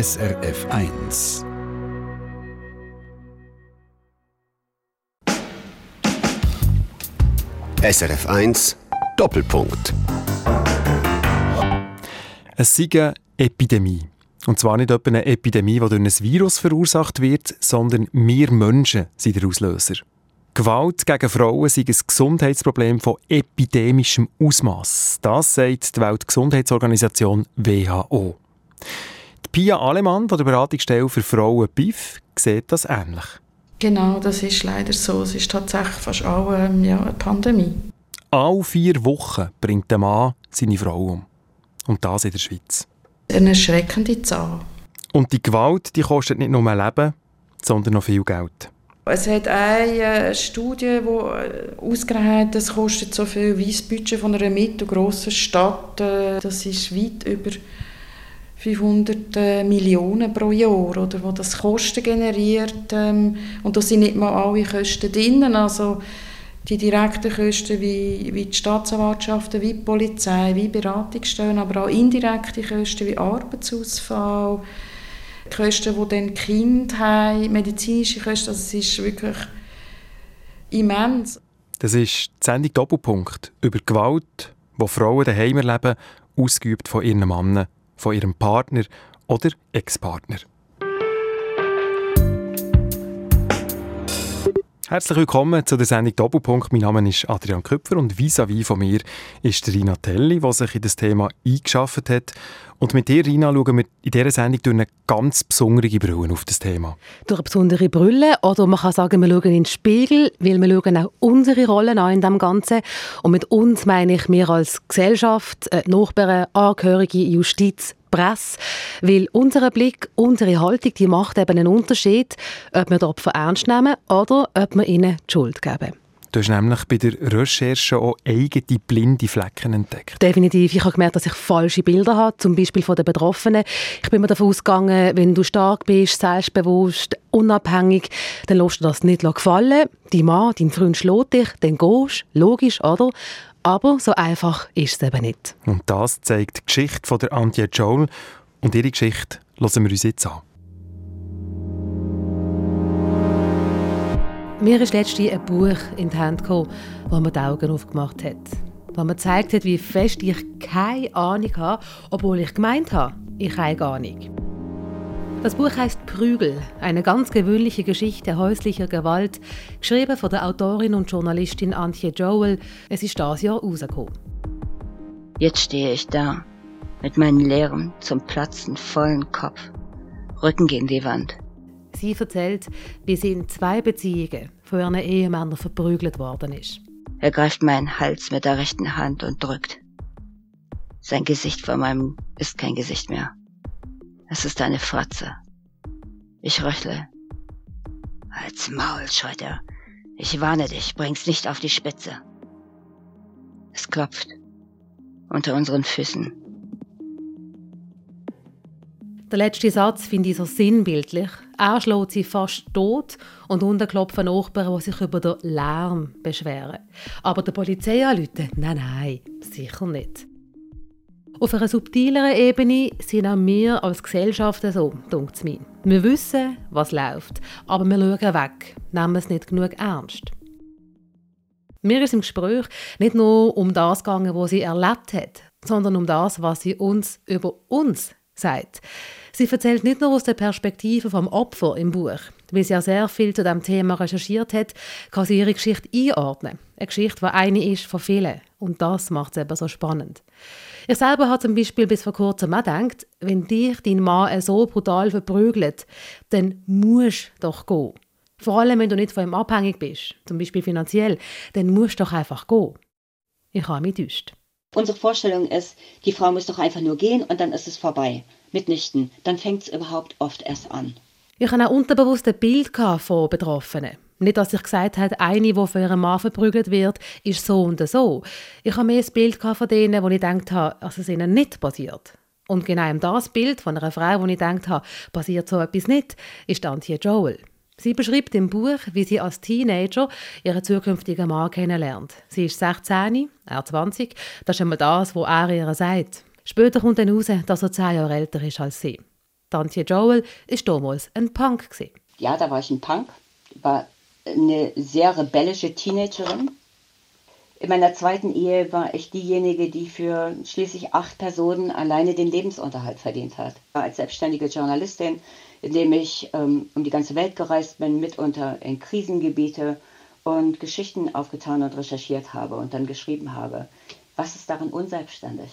SRF 1. SRF 1 Doppelpunkt. Es sei eine Epidemie. Und zwar nicht etwa eine Epidemie, die durch ein Virus verursacht wird, sondern wir Menschen sind der Auslöser. Gewalt gegen Frauen sei ein Gesundheitsproblem von epidemischem Ausmaß. Das sagt die Weltgesundheitsorganisation WHO. Die Pia Alemann von der Beratungsstelle für Frauen BIF sieht das ähnlich. Genau, das ist leider so. Es ist tatsächlich fast auch ähm, ja, eine Pandemie. Alle vier Wochen bringt der Mann seine Frau um. Und das in der Schweiz. Eine erschreckende Zahl. Und die Gewalt die kostet nicht nur Leben, sondern noch viel Geld. Es hat eine Studie, die ausgerechnet hat, das kostet so viel wie das Budget von einer mittelgroßen Stadt. Äh, das ist weit über 500 äh, Millionen pro Jahr, oder, wo das Kosten generiert. Ähm, und da sind nicht mal alle Kosten drin. Also die direkten Kosten wie, wie die Staatsanwaltschaften, wie die Polizei, wie Beratungsstellen, aber auch indirekte Kosten wie Arbeitsausfall, Kosten, die dann Kinder haben, medizinische Kosten, also es ist wirklich immens. Das ist die Sendung Doppelpunkt über Gewalt, die Frauen daheim erleben, ausgeübt von ihren Männern, von ihrem Partner oder Ex-Partner. Herzlich willkommen zu der Sendung Doppelpunkt. Mein Name ist Adrian Köpfer und vis-à-vis von mir ist Rina Telli, die sich in das Thema eingeschafft hat. Und mit dir, Rina, schauen wir in dieser Sendung durch eine ganz besondere Brille auf das Thema. Durch eine besondere Brille oder man kann sagen, wir schauen in den Spiegel, weil wir schauen auch unsere Rollen an in dem Ganzen. Und mit uns meine ich wir als Gesellschaft, äh, Nachbarn, Angehörige, Justiz, Presse, weil unser Blick, unsere Haltung, die macht eben einen Unterschied, ob wir die Opfer ernst nehmen oder ob wir ihnen die Schuld geben. Du hast nämlich bei der Recherche auch eigene blinde Flecken entdeckt. Definitiv. Ich habe gemerkt, dass ich falsche Bilder habe, zum Beispiel von den Betroffenen. Ich bin mir davon ausgegangen, wenn du stark bist, selbstbewusst, unabhängig, dann lässt du das nicht gefallen. Dein Mann, dein Freund schlägt dich, dann gehst du, logisch, oder? Aber so einfach ist es eben nicht. Und das zeigt die Geschichte von der Antje Joel. Und ihre Geschichte hören wir uns jetzt an. Mir ist letztens ein Buch in die Hand gekommen, das mir die Augen aufgemacht hat. Das mir gezeigt hat, wie fest ich keine Ahnung habe, obwohl ich gemeint habe, ich habe eine Ahnung. Das Buch heißt Prügel, eine ganz gewöhnliche Geschichte häuslicher Gewalt, geschrieben von der Autorin und Journalistin Antje Joel. Es ist das Jahr rausgekommen. Jetzt stehe ich da, mit meinem leeren, zum Platzen vollen Kopf, Rücken gegen die Wand. Sie erzählt, wie sie in zwei Beziehungen von ihren Ehemännern verprügelt worden ist. Er greift meinen Hals mit der rechten Hand und drückt. Sein Gesicht vor meinem ist kein Gesicht mehr. Es ist eine Fratze. Ich röchle. Als Maul, schreit er. Ich warne dich, bring's nicht auf die Spitze. Es klopft. Unter unseren Füßen. Der letzte Satz finde ich so sinnbildlich. Er schlägt sie fast tot und unten klopfen Nachbarn, die sich über den Lärm beschweren. Aber der Polizei anrufen? Nein, nein, sicher nicht. Auf einer subtileren Ebene sind auch wir als Gesellschaft so, denkt mir. Wir wissen, was läuft, aber wir schauen weg, nehmen es nicht genug ernst. Mir ist im Gespräch nicht nur um das gegangen, was sie erlebt hat, sondern um das, was sie uns über uns sagt. Sie erzählt nicht nur aus der Perspektive vom Opfer im Buch. Weil sie ja sehr viel zu dem Thema recherchiert hat, kann sie ihre Geschichte einordnen. Eine Geschichte, die eine ist von vielen. Und das macht es eben so spannend. Ich selber habe zum Beispiel bis vor kurzem auch gedacht, wenn dich dein Mann so brutal verprügelt, dann musst du doch gehen. Vor allem, wenn du nicht von ihm abhängig bist, zum Beispiel finanziell, dann musst du doch einfach gehen. Ich habe mich getäuscht. Unsere Vorstellung ist, die Frau muss doch einfach nur gehen und dann ist es vorbei. Mitnichten. Dann fängt es überhaupt oft erst an. Ich hatte ein unterbewusstes Bild von Betroffenen. Nicht, dass ich gesagt habe, eine, die von ihrem Mann verprügelt wird, ist so und so. Ich habe mehr ein Bild von denen, wo ich gedacht habe, dass es ihnen nicht passiert. Und genau das Bild von einer Frau, wo ich gedacht habe, passiert so etwas nicht, ist Antje Joel. Sie beschreibt im Buch, wie sie als Teenager ihren zukünftigen Mann kennenlernt. Sie ist 16, er 20. Das ist einmal das, was er ihr sagt. Später kommt dann heraus, dass er zehn Jahre älter ist als sie. Tantje Joel war damals ein Punk. Ja, da war ich ein Punk, war eine sehr rebellische Teenagerin. In meiner zweiten Ehe war ich diejenige, die für schließlich acht Personen alleine den Lebensunterhalt verdient hat. Als selbstständige Journalistin, indem ich ähm, um die ganze Welt gereist bin, mitunter in Krisengebiete und Geschichten aufgetan und recherchiert habe und dann geschrieben habe. Was ist daran unselbstständig?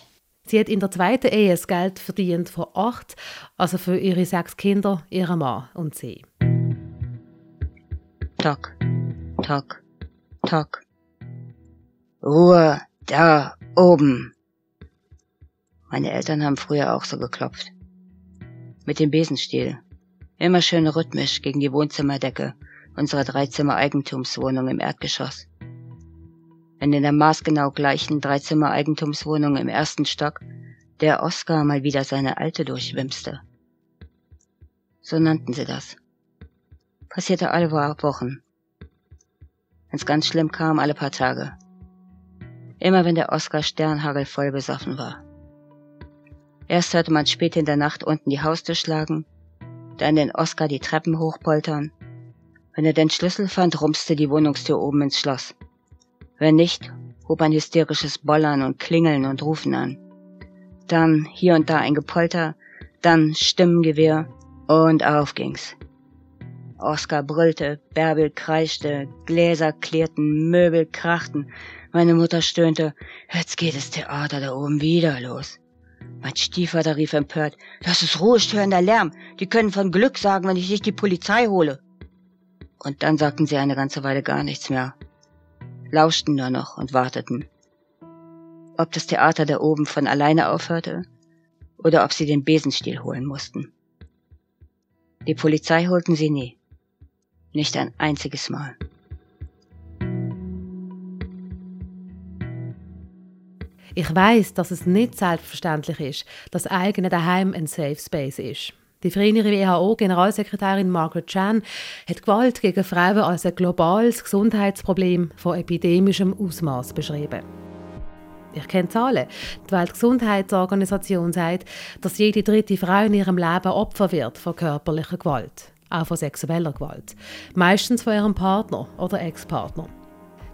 Sie hat in der zweiten Ehe das Geld verdient von acht, also für ihre sechs Kinder, ihren Mann und sie. Tock, tock, tock. Ruhe, da oben. Meine Eltern haben früher auch so geklopft. Mit dem Besenstiel. Immer schön rhythmisch gegen die Wohnzimmerdecke unserer Dreizimmer-Eigentumswohnung im Erdgeschoss. Wenn in der maßgenau gleichen Dreizimmer-Eigentumswohnung im ersten Stock der Oscar mal wieder seine alte durchwimste. So nannten sie das. Passierte alle Wochen. Wenn's ganz schlimm kam, alle paar Tage. Immer wenn der Oscar Sternhagel voll besoffen war. Erst hörte man spät in der Nacht unten die Haustür schlagen, dann den Oscar die Treppen hochpoltern. Wenn er den Schlüssel fand, rumste die Wohnungstür oben ins Schloss. Wenn nicht, hob ein hysterisches Bollern und Klingeln und Rufen an. Dann hier und da ein Gepolter, dann Stimmengewehr und auf ging's. Oskar brüllte, Bärbel kreischte, Gläser klirrten, Möbel krachten. Meine Mutter stöhnte, jetzt geht das Theater da oben wieder los. Mein Stiefvater rief empört, das ist ruhestörender Lärm. Die können von Glück sagen, wenn ich nicht die Polizei hole. Und dann sagten sie eine ganze Weile gar nichts mehr. Lauschten nur noch und warteten. Ob das Theater da oben von alleine aufhörte oder ob sie den Besenstiel holen mussten. Die Polizei holten sie nie. Nicht ein einziges Mal. Ich weiß, dass es nicht selbstverständlich ist, dass eigene daheim ein Safe Space ist. Die frühere WHO-Generalsekretärin Margaret Chan hat Gewalt gegen Frauen als ein globales Gesundheitsproblem von epidemischem Ausmaß beschrieben. Ich kenne Zahlen. Die Weltgesundheitsorganisation sagt, dass jede dritte Frau in ihrem Leben Opfer wird von körperlicher Gewalt auch von sexueller Gewalt. Meistens von ihrem Partner oder Ex-Partner.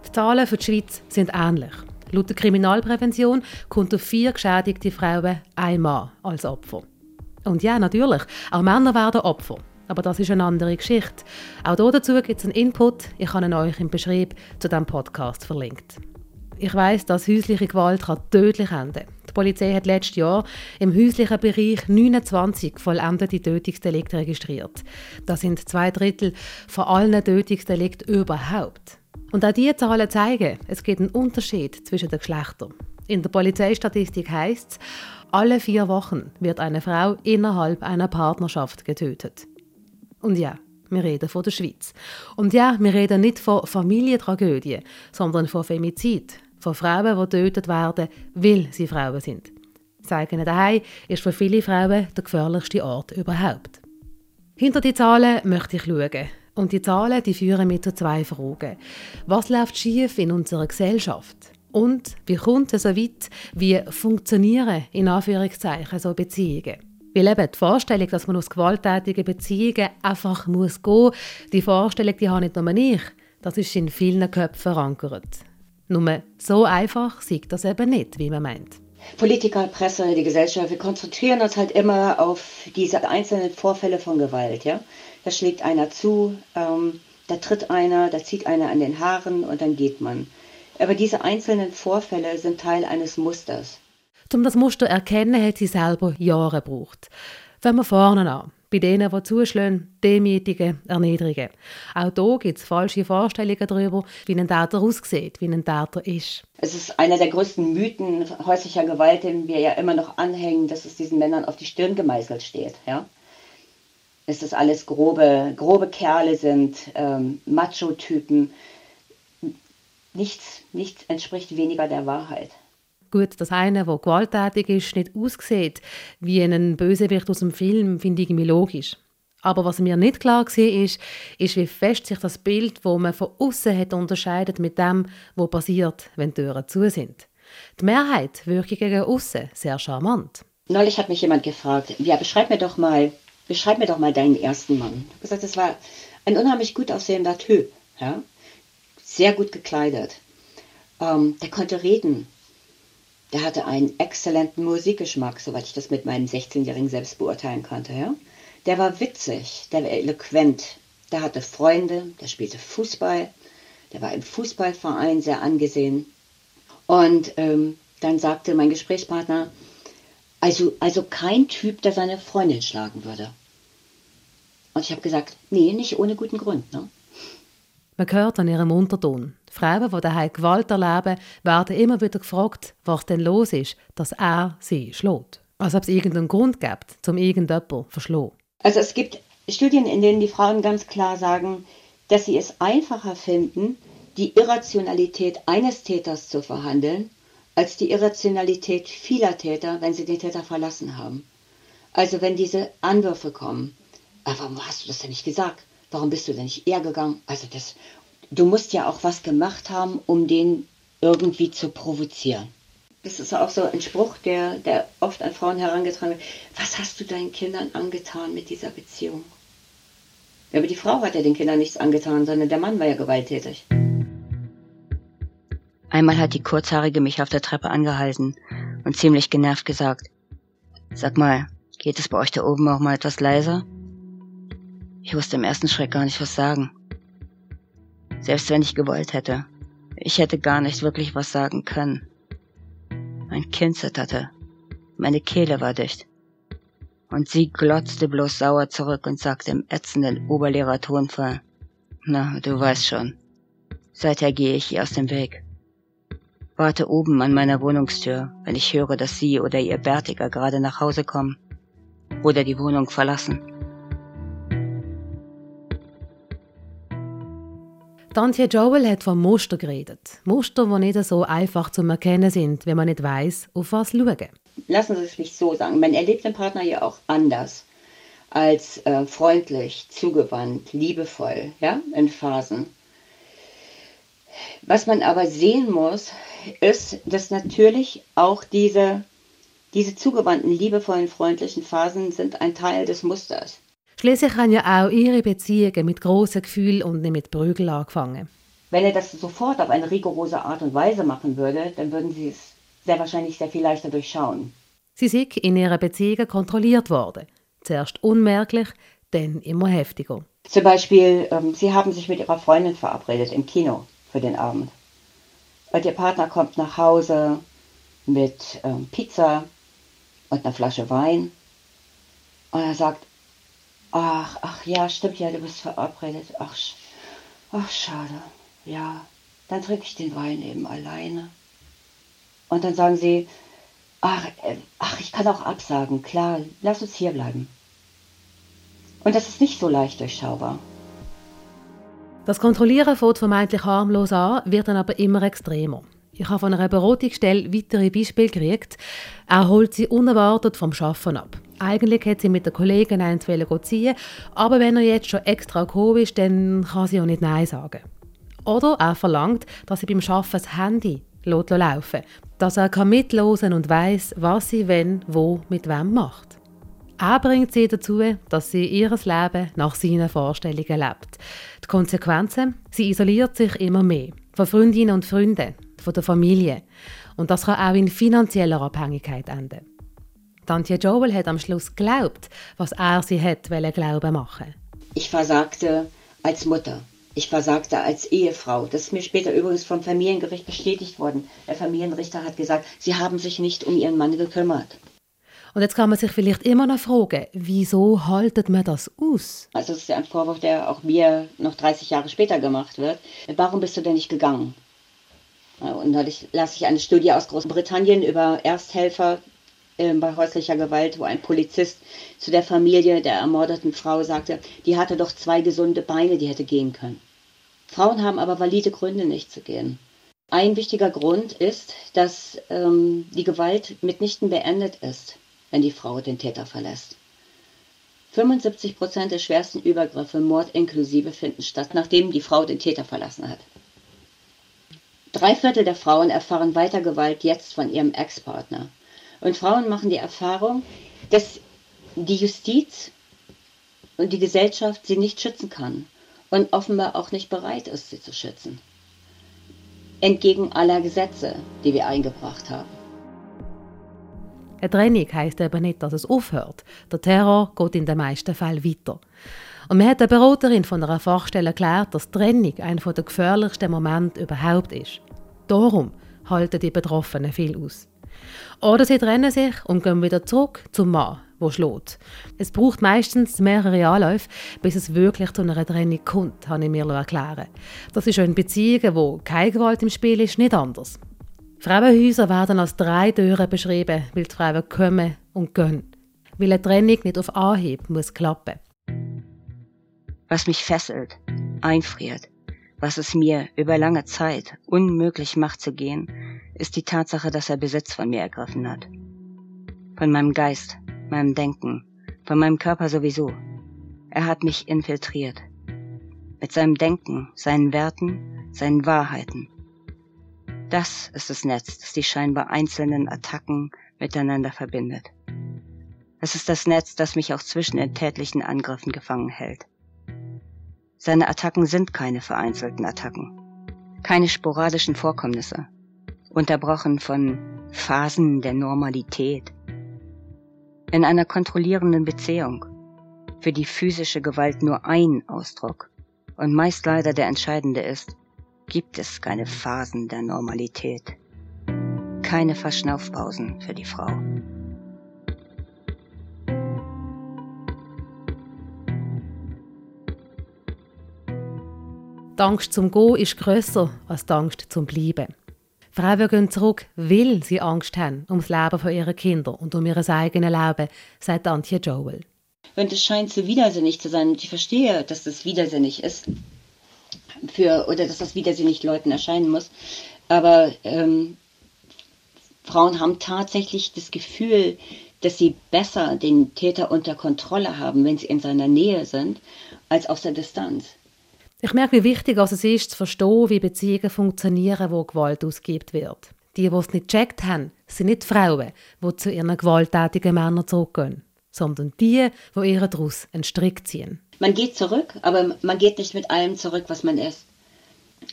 Die Zahlen für die Schweiz sind ähnlich. Laut der Kriminalprävention kommt auf vier geschädigte Frauen ein Mann als Opfer. Und ja, natürlich, auch Männer werden Opfer. Aber das ist eine andere Geschichte. Auch dazu gibt es einen Input. Ich habe ihn euch im Beschrieb zu diesem Podcast verlinkt. Ich weiß, dass häusliche Gewalt kann tödlich enden kann. Die Polizei hat letztes Jahr im häuslichen Bereich 29 vollendete Tötungsdelikte registriert. Das sind zwei Drittel von allen Tötungsdelikten überhaupt. Und auch diese Zahlen zeigen, es gibt einen Unterschied zwischen den Geschlechtern. In der Polizeistatistik heißt es, alle vier Wochen wird eine Frau innerhalb einer Partnerschaft getötet. Und ja, wir reden von der Schweiz. Und ja, wir reden nicht von Familientragödien, sondern von Femizid, von Frauen, die getötet werden, weil sie Frauen sind. Das eigene Daheim ist für viele Frauen der gefährlichste Ort überhaupt. Hinter die Zahlen möchte ich schauen. Und die Zahlen die führen mich zu zwei Fragen. Was läuft schief in unserer Gesellschaft? Und wie kommt es so weit, wie funktionieren in Anführungszeichen so Beziehungen? Weil eben die Vorstellung, dass man aus gewalttätigen Beziehungen einfach muss gehen muss, die Vorstellung, die habe nicht nur ich. Das ist in vielen Köpfen verankert. Nur so einfach sieht das eben nicht, wie man meint. Politiker, Presse, die Gesellschaft, wir konzentrieren uns halt immer auf diese einzelnen Vorfälle von Gewalt. Ja? Da schlägt einer zu, ähm, da tritt einer, da zieht einer an den Haaren und dann geht man. Aber diese einzelnen Vorfälle sind Teil eines Musters. Um das Muster erkennen, hat sie selber Jahre gebraucht. Wenn wir vorne an bei denen, die zuschlagen, demütigen, erniedrigen. Auch hier gibt es falsche Vorstellungen darüber, wie ein Täter aussieht, wie ein Täter ist. Es ist einer der größten Mythen häuslicher Gewalt, den wir ja immer noch anhängen, dass es diesen Männern auf die Stirn gemeißelt steht. Ja? Dass das alles grobe, grobe Kerle sind, ähm, Macho-Typen. Nichts, nichts entspricht weniger der Wahrheit. Gut, dass einer, der gewalttätig ist, nicht aussieht wie ein Bösewicht aus dem Film, finde ich irgendwie logisch. Aber was mir nicht klar war, ist, ist, wie fest sich das Bild, das man von außen hat, unterscheidet mit dem, was passiert, wenn die Türen zu sind. Die Mehrheit wirkt gegen außen sehr charmant. Neulich hat mich jemand gefragt, ja, beschreib mir doch mal beschreib mir doch mal deinen ersten Mann. Ich habe gesagt, das war ein unheimlich gut aussehender Typ, ja? sehr gut gekleidet. Ähm, der konnte reden. Der hatte einen exzellenten Musikgeschmack, soweit ich das mit meinem 16-Jährigen selbst beurteilen konnte. Ja? Der war witzig, der war eloquent, der hatte Freunde, der spielte Fußball, der war im Fußballverein sehr angesehen. Und ähm, dann sagte mein Gesprächspartner, also, also kein Typ, der seine Freundin schlagen würde. Und ich habe gesagt, nee, nicht ohne guten Grund. Ne? Man hört an ihrem Unterton. Frauen, die daheim Gewalt erleben, werden immer wieder gefragt, was denn los ist, dass er sie schlägt. Als ob es irgendeinen Grund gibt, um irgendjemanden verschlagen. Also es gibt Studien, in denen die Frauen ganz klar sagen, dass sie es einfacher finden, die Irrationalität eines Täters zu verhandeln, als die Irrationalität vieler Täter, wenn sie den Täter verlassen haben. Also wenn diese Anwürfe kommen, aber warum hast du das denn nicht gesagt? Warum bist du denn nicht eher gegangen? Also das, du musst ja auch was gemacht haben, um den irgendwie zu provozieren. Das ist auch so ein Spruch, der, der oft an Frauen herangetragen wird. Was hast du deinen Kindern angetan mit dieser Beziehung? Ja, aber die Frau hat ja den Kindern nichts angetan, sondern der Mann war ja gewalttätig. Einmal hat die Kurzhaarige mich auf der Treppe angehalten und ziemlich genervt gesagt, Sag mal, geht es bei euch da oben auch mal etwas leiser? Ich wusste im ersten Schreck gar nicht, was sagen. Selbst wenn ich gewollt hätte, ich hätte gar nicht wirklich was sagen können. Mein Kind zitterte, meine Kehle war dicht. Und sie glotzte bloß sauer zurück und sagte im ätzenden Oberlehrertonfall, na, du weißt schon. Seither gehe ich ihr aus dem Weg. Warte oben an meiner Wohnungstür, wenn ich höre, dass sie oder ihr Bärtiger gerade nach Hause kommen oder die Wohnung verlassen. Tantje Joel hat von Muster geredet. Muster, die nicht so einfach zu erkennen sind, wenn man nicht weiß, auf was schauen. Lassen Sie es mich so sagen. Man erlebt den Partner ja auch anders als äh, freundlich, zugewandt, liebevoll, ja, in Phasen. Was man aber sehen muss, ist, dass natürlich auch diese, diese zugewandten, liebevollen, freundlichen Phasen sind ein Teil des Musters. Schließlich haben ja auch ihre Beziehungen mit grossen Gefühlen und nicht mit Prügel angefangen. Wenn er das sofort auf eine rigorose Art und Weise machen würde, dann würden sie es sehr wahrscheinlich sehr viel leichter durchschauen. Sie sind in ihrer Beziehung kontrolliert worden. Zuerst unmerklich, dann immer heftiger. Zum Beispiel, ähm, sie haben sich mit ihrer Freundin verabredet im Kino für den Abend. Und ihr Partner kommt nach Hause mit ähm, Pizza und einer Flasche Wein. Und er sagt, Ach, ach ja, stimmt ja, du bist verabredet. Ach, ach schade. Ja, dann trinke ich den Wein eben alleine. Und dann sagen sie, ach, äh, ach, ich kann auch absagen, klar, lass uns hier bleiben. Und das ist nicht so leicht durchschaubar. Das Kontrollieren fängt vermeintlich harmlos an, wird dann aber immer extremer. Ich habe von einer Beratungsstelle weitere Beispiele gekriegt. Er holt sie unerwartet vom Schaffen ab. Eigentlich hätte sie mit der Kollegin eins ziehen aber wenn er jetzt schon extra gekommen ist, dann kann sie auch nicht Nein sagen. Oder er verlangt, dass sie beim Arbeiten das Handy laufen dass er kann mitlosen und weiß, was sie wenn, wo, mit wem macht. Er bringt sie dazu, dass sie ihr Leben nach seinen Vorstellungen lebt. Die Konsequenzen? Sie isoliert sich immer mehr. Von Freundinnen und Freunden, von der Familie. Und das kann auch in finanzieller Abhängigkeit enden. Tantje Joel hat am Schluss geglaubt, was er sie hat glauben machen. Ich versagte als Mutter. Ich versagte als Ehefrau. Das ist mir später übrigens vom Familiengericht bestätigt worden. Der Familienrichter hat gesagt, sie haben sich nicht um ihren Mann gekümmert. Und jetzt kann man sich vielleicht immer noch fragen, wieso haltet man das aus? Also das ist ja ein Vorwurf, der auch mir noch 30 Jahre später gemacht wird. Warum bist du denn nicht gegangen? Und da lasse ich eine Studie aus Großbritannien über Ersthelfer äh, bei häuslicher Gewalt, wo ein Polizist zu der Familie der ermordeten Frau sagte, die hatte doch zwei gesunde Beine, die hätte gehen können. Frauen haben aber valide Gründe, nicht zu gehen. Ein wichtiger Grund ist, dass ähm, die Gewalt mitnichten beendet ist, wenn die Frau den Täter verlässt. 75 Prozent der schwersten Übergriffe, Mord inklusive, finden statt, nachdem die Frau den Täter verlassen hat. Drei Viertel der Frauen erfahren weiter Gewalt jetzt von ihrem Ex-Partner. Und Frauen machen die Erfahrung, dass die Justiz und die Gesellschaft sie nicht schützen kann und offenbar auch nicht bereit ist, sie zu schützen. Entgegen aller Gesetze, die wir eingebracht haben. Eine Trennung heisst eben nicht, dass es aufhört. Der Terror geht in den meisten Fällen weiter. Und mir hat eine Beraterin von einer Fachstelle erklärt, dass Trennung einer der gefährlichsten Momente überhaupt ist. Darum halten die Betroffenen viel aus. Oder sie trennen sich und gehen wieder zurück zum Mann, wo schlägt. Es braucht meistens mehrere Anläufe, bis es wirklich zu einer Trennung kommt, habe ich mir erklären Das ist in Beziehungen, wo keine Gewalt im Spiel ist, nicht anders. Frauenhäuser werden als drei Türen beschrieben, weil die Frauen kommen und gehen. Weil eine Trennung nicht auf Anhieb muss klappen. Was mich fesselt, einfriert, was es mir über lange Zeit unmöglich macht zu gehen, ist die Tatsache, dass er Besitz von mir ergriffen hat. Von meinem Geist, meinem Denken, von meinem Körper sowieso. Er hat mich infiltriert. Mit seinem Denken, seinen Werten, seinen Wahrheiten. Das ist das Netz, das die scheinbar einzelnen Attacken miteinander verbindet. Es ist das Netz, das mich auch zwischen den tätlichen Angriffen gefangen hält. Seine Attacken sind keine vereinzelten Attacken, keine sporadischen Vorkommnisse, unterbrochen von Phasen der Normalität. In einer kontrollierenden Beziehung, für die physische Gewalt nur ein Ausdruck und meist leider der entscheidende ist, gibt es keine Phasen der Normalität, keine Verschnaufpausen für die Frau. Die Angst zum Gehen ist grösser als die Angst zum Bleiben. Frauen gehen zurück, weil sie Angst haben ums Leben von ihren Kindern und um ihr eigenes Leben, sagt Antje Joel. Und es scheint so widersinnig zu sein. Und ich verstehe, dass das widersinnig ist. Für, oder dass das widersinnig Leuten erscheinen muss. Aber ähm, Frauen haben tatsächlich das Gefühl, dass sie besser den Täter unter Kontrolle haben, wenn sie in seiner Nähe sind, als aus der Distanz. Ich merke, wie wichtig es ist, zu verstehen, wie Beziehungen funktionieren, wo Gewalt ausgeübt wird. Die, die es nicht gecheckt haben, sind nicht Frauen, die zu ihren gewalttätigen Männern zurückgehen, sondern die, die ihre daraus einen Strick ziehen. Man geht zurück, aber man geht nicht mit allem zurück, was man ist.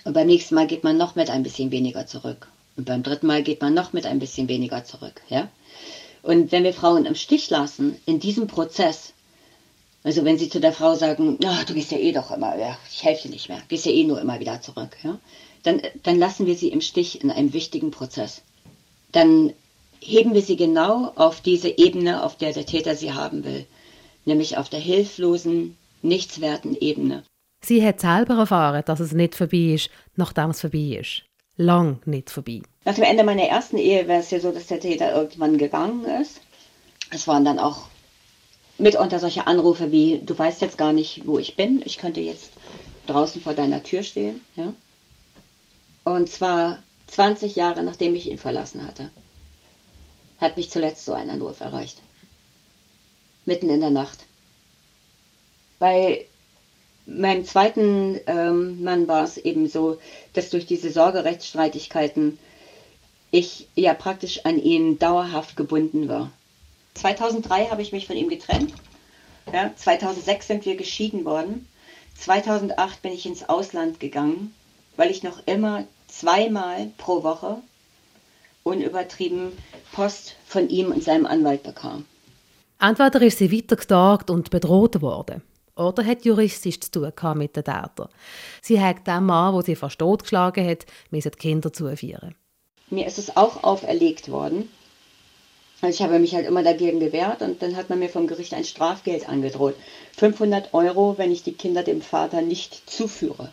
Und beim nächsten Mal geht man noch mit ein bisschen weniger zurück. Und beim dritten Mal geht man noch mit ein bisschen weniger zurück. Ja? Und wenn wir Frauen im Stich lassen, in diesem Prozess, also wenn sie zu der Frau sagen, oh, du gehst ja eh doch immer, ja, ich helfe dir nicht mehr, gehst ja eh nur immer wieder zurück, ja, dann, dann lassen wir sie im Stich in einem wichtigen Prozess. Dann heben wir sie genau auf diese Ebene, auf der der Täter sie haben will, nämlich auf der hilflosen, nichtswerten Ebene. Sie hat selber erfahren, dass es nicht vorbei ist, nachdem es vorbei ist. Lang nicht vorbei. Nach dem Ende meiner ersten Ehe war es ja so, dass der Täter irgendwann gegangen ist. Es waren dann auch mitunter solche Anrufe wie, du weißt jetzt gar nicht, wo ich bin, ich könnte jetzt draußen vor deiner Tür stehen. Ja? Und zwar 20 Jahre nachdem ich ihn verlassen hatte, hat mich zuletzt so ein Anruf erreicht. Mitten in der Nacht. Bei meinem zweiten ähm, Mann war es eben so, dass durch diese Sorgerechtsstreitigkeiten ich ja praktisch an ihn dauerhaft gebunden war. 2003 habe ich mich von ihm getrennt. Ja, 2006 sind wir geschieden worden. 2008 bin ich ins Ausland gegangen, weil ich noch immer zweimal pro Woche unübertrieben Post von ihm und seinem Anwalt bekam. Entweder ist sie weiter getagt und bedroht worden, oder hat juristisch zu tun mit den Tätern. Sie hat dem Mann, wo sie fast totgeschlagen hat, die Kinder zuführen. Mir ist es auch auferlegt worden, also ich habe mich halt immer dagegen gewehrt und dann hat man mir vom Gericht ein Strafgeld angedroht. 500 Euro, wenn ich die Kinder dem Vater nicht zuführe.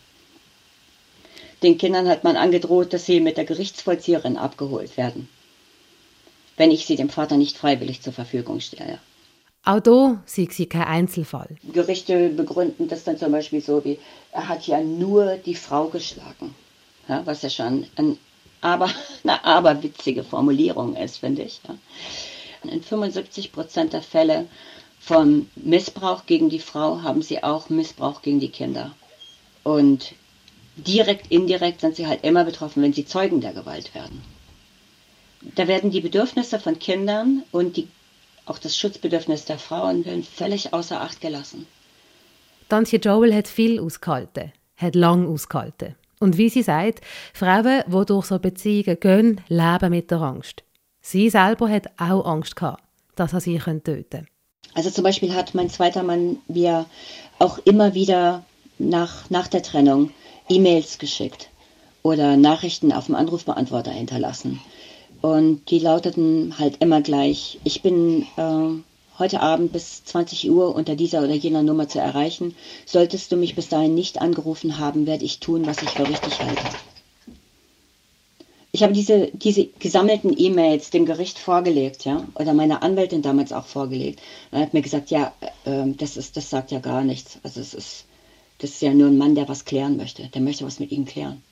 Den Kindern hat man angedroht, dass sie mit der Gerichtsvollzieherin abgeholt werden, wenn ich sie dem Vater nicht freiwillig zur Verfügung stelle. Auch da sieht sie kein Einzelfall. Gerichte begründen das dann zum Beispiel so wie, er hat ja nur die Frau geschlagen. Ja, was ja schon ein aber eine aberwitzige Formulierung ist, finde ich. Ja. In 75 Prozent der Fälle von Missbrauch gegen die Frau haben sie auch Missbrauch gegen die Kinder. Und direkt, indirekt sind sie halt immer betroffen, wenn sie Zeugen der Gewalt werden. Da werden die Bedürfnisse von Kindern und die, auch das Schutzbedürfnis der Frauen völlig außer Acht gelassen. Tantje Joel hat viel ausgehalten, hat lang ausgehalten. Und wie sie sagt, Frauen, die durch so Beziehungen gehen, leben mit der Angst. Sie selber hat auch Angst gehabt, dass er sie töten könnte. Also zum Beispiel hat mein zweiter Mann mir auch immer wieder nach, nach der Trennung E-Mails geschickt oder Nachrichten auf dem Anrufbeantworter hinterlassen. Und die lauteten halt immer gleich, ich bin äh, heute Abend bis 20 Uhr unter dieser oder jener Nummer zu erreichen. Solltest du mich bis dahin nicht angerufen haben, werde ich tun, was ich für richtig halte. Ich habe diese, diese gesammelten E-Mails dem Gericht vorgelegt, ja, oder meiner Anwältin damals auch vorgelegt. Er hat mir gesagt, ja, äh, das ist, das sagt ja gar nichts. Also es ist, das ist ja nur ein Mann, der was klären möchte. Der möchte was mit ihm klären.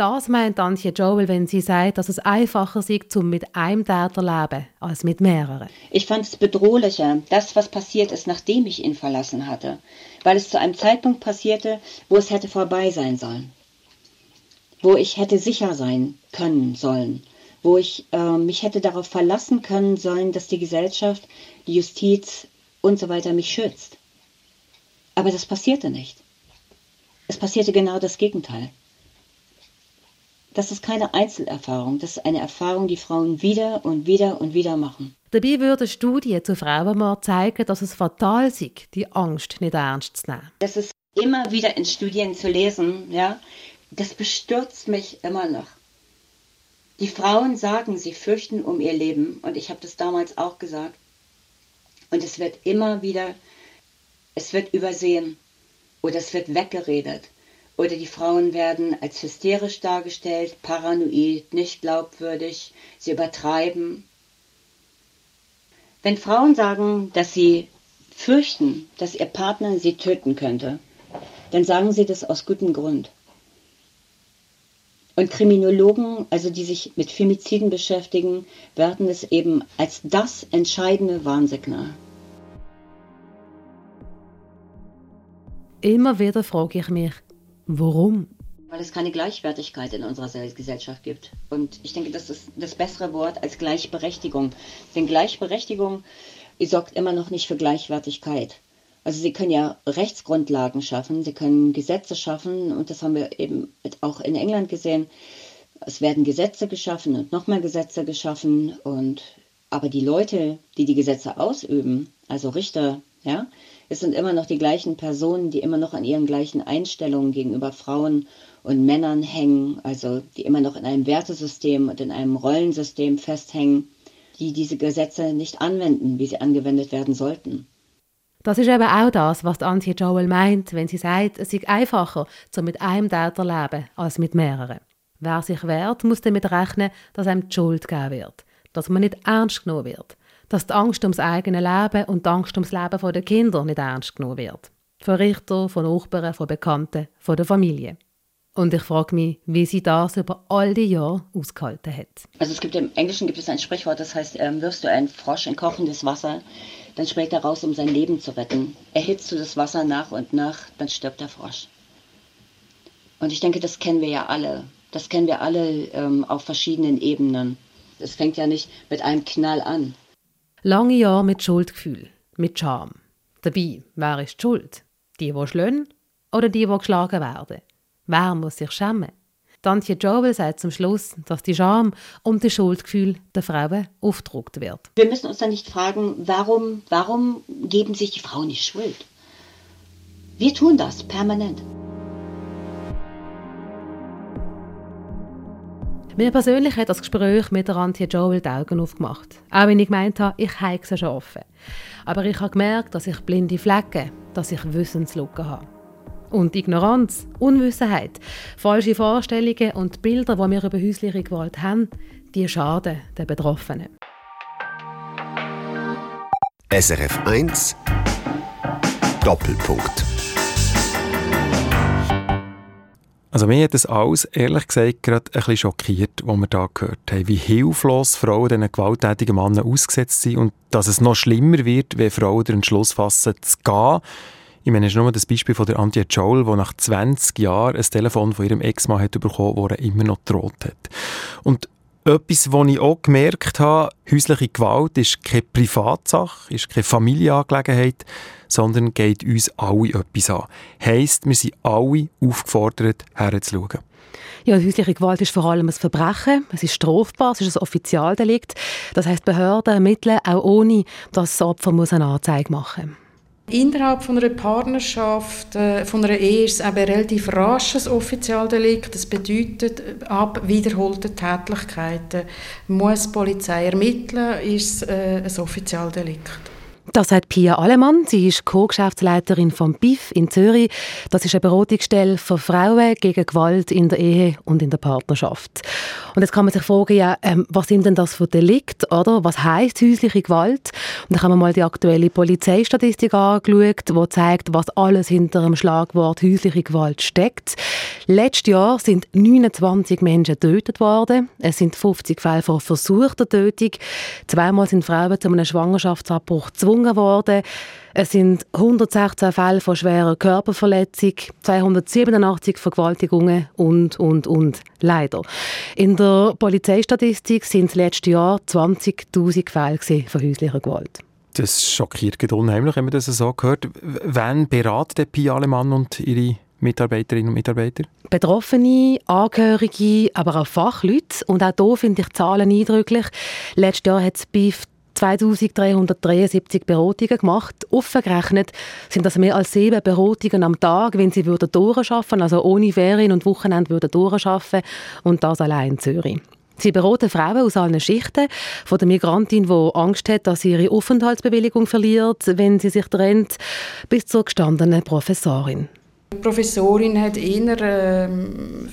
Das meint Antje Joel, wenn sie sagt, dass es einfacher ist, zum mit einem Täter leben, als mit mehreren. Ich fand es bedrohlicher, das, was passiert ist, nachdem ich ihn verlassen hatte, weil es zu einem Zeitpunkt passierte, wo es hätte vorbei sein sollen, wo ich hätte sicher sein können sollen, wo ich äh, mich hätte darauf verlassen können sollen, dass die Gesellschaft, die Justiz und so weiter mich schützt. Aber das passierte nicht. Es passierte genau das Gegenteil das ist keine Einzelerfahrung, das ist eine Erfahrung, die Frauen wieder und wieder und wieder machen. Dabei würde Studie zu Frauenmord zeigen, dass es fatal ist, die Angst nicht ernst zu nehmen. Das ist immer wieder in Studien zu lesen, ja, das bestürzt mich immer noch. Die Frauen sagen, sie fürchten um ihr Leben und ich habe das damals auch gesagt. Und es wird immer wieder, es wird übersehen oder es wird weggeredet oder die Frauen werden als hysterisch dargestellt, paranoid, nicht glaubwürdig, sie übertreiben. Wenn Frauen sagen, dass sie fürchten, dass ihr Partner sie töten könnte, dann sagen sie das aus gutem Grund. Und Kriminologen, also die sich mit Femiziden beschäftigen, werten es eben als das entscheidende Warnsignal. Immer wieder frage ich mich, Warum? Weil es keine Gleichwertigkeit in unserer Gesellschaft gibt. Und ich denke, das ist das bessere Wort als Gleichberechtigung. Denn Gleichberechtigung sorgt immer noch nicht für Gleichwertigkeit. Also sie können ja Rechtsgrundlagen schaffen, sie können Gesetze schaffen und das haben wir eben auch in England gesehen. Es werden Gesetze geschaffen und nochmal Gesetze geschaffen und aber die Leute, die die Gesetze ausüben, also Richter, ja, es sind immer noch die gleichen Personen, die immer noch an ihren gleichen Einstellungen gegenüber Frauen und Männern hängen, also die immer noch in einem Wertesystem und in einem Rollensystem festhängen, die diese Gesetze nicht anwenden, wie sie angewendet werden sollten. Das ist eben auch das, was Antje Joel meint, wenn sie sagt, es sei einfacher, so mit einem Täter leben, als mit mehreren. Wer sich wehrt, muss damit rechnen, dass einem die Schuld gegeben wird, dass man nicht ernst genommen wird dass die Angst ums eigene Leben und die Angst ums Leben der Kinder nicht ernst genommen wird. Von Richtern, von Nachbarn, von Bekannten, von der Familie. Und ich frage mich, wie sie das über all die Jahre ausgehalten hat. Also es gibt im Englischen gibt es ein Sprichwort, das heißt, ähm, wirfst du einen Frosch in kochendes Wasser, dann springt er raus, um sein Leben zu retten. Erhitzt du das Wasser nach und nach, dann stirbt der Frosch. Und ich denke, das kennen wir ja alle. Das kennen wir alle ähm, auf verschiedenen Ebenen. Es fängt ja nicht mit einem Knall an. Lange Jahre mit Schuldgefühl, mit Scham. Dabei, wer ist die Schuld? Die, die schlönen oder die, die geschlagen werden? Wer muss sich schämen? Tantje Joel sagt zum Schluss, dass die Scham und das Schuldgefühl der Frauen aufgedruckt wird. Wir müssen uns dann nicht fragen, warum, warum geben sich die Frauen nicht Schuld? Wir tun das permanent. Mir persönlich hat das Gespräch mit der Antje Joel die Augen aufgemacht. Auch wenn ich gemeint habe, ich habe sie schon offen. Aber ich habe gemerkt, dass ich blinde Flecken, dass ich Wissenslücken habe. Und Ignoranz, Unwissenheit, falsche Vorstellungen und Bilder, die wir über häusliche Gewalt haben, die schaden den Betroffenen. SRF 1 Doppelpunkt Also mir hat das alles, ehrlich gesagt, gerade ein bisschen schockiert, was wir da gehört haben. Wie hilflos Frauen diesen gewalttätigen Männern ausgesetzt sind und dass es noch schlimmer wird, wenn Frauen den Entschluss fassen, zu gehen. Ich meine, es ist nur das Beispiel von der Antje Joel, die nach 20 Jahren ein Telefon von ihrem Ex-Mann hat bekommen, wo er immer noch droht hat. Und Etwas, was ich auch gemerkt habe, häusliche Gewalt ist keine Privatsache, ist keine Familienangelegenheit, sondern geht uns alle etwas an. Heisst, wir sind alle aufgefordert, herzuschauen. Ja, häusliche Gewalt ist vor allem ein Verbrechen. Es ist strafbar, es ist ein Offizialdelikt. Das heißt, Behörden ermitteln auch ohne, dass das Opfer eine Anzeige machen muss. Innerhalb von einer Partnerschaft, äh, von einer Ehe ist es eben relativ rasches Offizialdelikt. Das bedeutet, ab wiederholten Tätlichkeiten muss die Polizei ermitteln, ist es äh, ein Offizialdelikt. Das sagt Pia Alemann. Sie ist Co-Geschäftsleiterin vom BIF in Zürich. Das ist eine Beratungsstelle für Frauen gegen Gewalt in der Ehe und in der Partnerschaft. Und jetzt kann man sich fragen, ja, ähm, was sind denn das für Delikte, oder? Was heißt häusliche Gewalt? Und dann haben wir mal die aktuelle Polizeistatistik angeschaut, die zeigt, was alles hinter dem Schlagwort häusliche Gewalt steckt. Letztes Jahr sind 29 Menschen getötet worden. Es sind 50 Fälle von versuchter Tötung. Zweimal sind Frauen zu einem Schwangerschaftsabbruch gezwungen gezwungen worden. Es sind 116 Fälle von schwerer Körperverletzung, 287 Vergewaltigungen und, und, und. Leider. In der Polizeistatistik sind es letztes Jahr 20.000 Fälle von häuslicher Gewalt. Das schockiert unheimlich, wenn man das so hört. Wann beraten Pia Alemann und ihre Mitarbeiterinnen und Mitarbeiter? Betroffene, Angehörige, aber auch Fachleute. Und auch hier finde ich Zahlen eindrücklich. Letztes Jahr hat es BIF 2373 Beratungen gemacht. Offengerechnet sind das mehr als sieben Beratungen am Tag, wenn sie würden durcharbeiten, also ohne Ferien und Wochenende würden durcharbeiten und das allein in Zürich. Sie beraten Frauen aus allen Schichten, von der Migrantin, die Angst hat, dass sie ihre Aufenthaltsbewilligung verliert, wenn sie sich trennt, bis zur gestandenen Professorin. Die Professorin hat eher äh,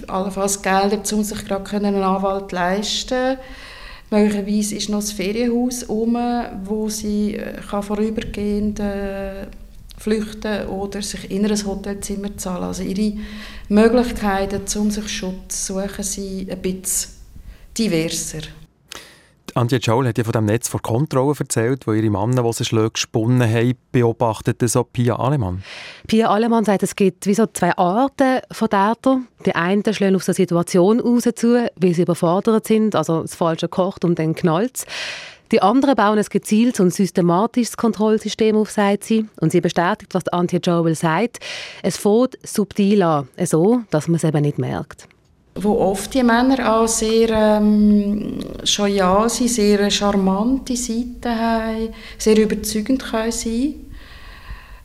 allenfalls Gelder, um sich gerade einen Anwalt leisten Möglicherweise ist noch das Ferienhaus herum, wo sie äh, kann vorübergehend äh, flüchten oder sich in ein Hotelzimmer zahlen. Also ihre Möglichkeiten, um sich Schutz zu suchen, sind ein bisschen diverser. Antje Joel hat ja von dem Netz vor Kontrolle erzählt, wo ihre Männer, die sie Schläge gesponnen haben, beobachteten so Pia Alemann. Pia Alemann sagt, es gibt wie so zwei Arten von Tätern. Die einen schlagen auf die Situation raus zu, weil sie überfordert sind, also das Falsche kocht und dann knallt die anderen bauen ein gezieltes und systematisches Kontrollsystem auf, sagt sie. Und sie bestätigt, was Antje Joel sagt. Es fängt subtil an, so, dass man es eben nicht merkt wo oft die Männer auch sehr ähm, joyal sind, sehr charmante Seiten haben, sehr überzeugend können sein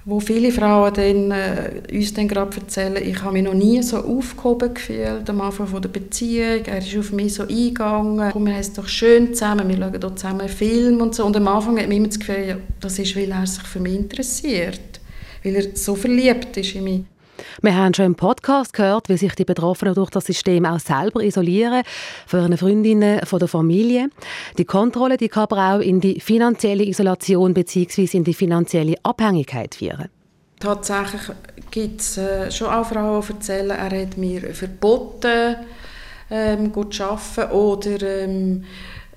wo viele Frauen dann, äh, uns dann gerade erzählen, ich habe mich noch nie so aufgehoben gefühlt am Anfang von der Beziehung, er ist auf mich so eingegangen, wir haben es doch schön zusammen, wir schauen hier zusammen Film und so und am Anfang hat man immer das Gefühl, ja, das ist, weil er sich für mich interessiert, weil er so verliebt ist in mich. Wir haben schon im Podcast gehört, wie sich die Betroffenen durch das System auch selber isolieren, für eine Freundinnen von der Familie. Die Kontrolle die kann aber auch in die finanzielle Isolation bzw. in die finanzielle Abhängigkeit führen. Tatsächlich gibt es äh, schon auch Frauen, die erzählen, er hat mir verboten, ähm, gut zu arbeiten oder ähm,